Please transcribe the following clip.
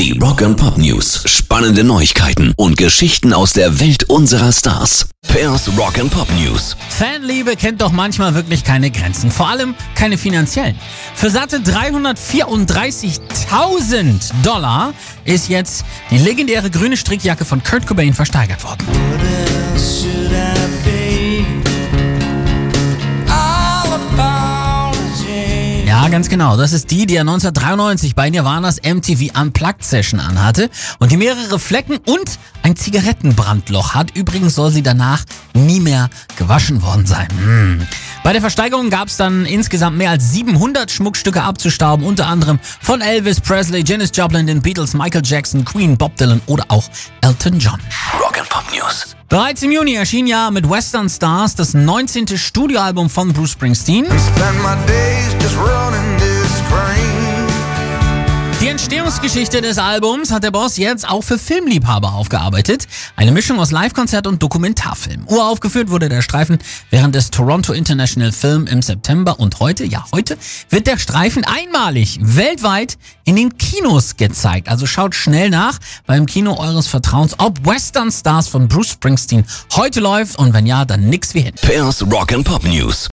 Die Rock and Pop News. Spannende Neuigkeiten und Geschichten aus der Welt unserer Stars. Pairs Rock and Pop News. Fanliebe kennt doch manchmal wirklich keine Grenzen, vor allem keine finanziellen. Für satte 334.000 Dollar ist jetzt die legendäre grüne Strickjacke von Kurt Cobain versteigert worden. Ganz genau. Das ist die, die er 1993 bei Nirvanas MTV Unplugged Session anhatte und die mehrere Flecken und ein Zigarettenbrandloch hat. Übrigens soll sie danach nie mehr gewaschen worden sein. Hm. Bei der Versteigerung gab es dann insgesamt mehr als 700 Schmuckstücke abzustauben, unter anderem von Elvis Presley, Janis Joplin, den Beatles, Michael Jackson, Queen, Bob Dylan oder auch Elton John. Rock Pop News. Bereits im Juni erschien ja mit Western Stars das 19. Studioalbum von Bruce Springsteen. Entstehungsgeschichte des Albums hat der Boss jetzt auch für Filmliebhaber aufgearbeitet. Eine Mischung aus Live-Konzert und Dokumentarfilm. Uraufgeführt wurde der Streifen während des Toronto International Film im September und heute, ja heute, wird der Streifen einmalig weltweit in den Kinos gezeigt. Also schaut schnell nach beim Kino eures Vertrauens, ob Western Stars von Bruce Springsteen heute läuft und wenn ja, dann nix wie hin. Pairs Rock and Pop News.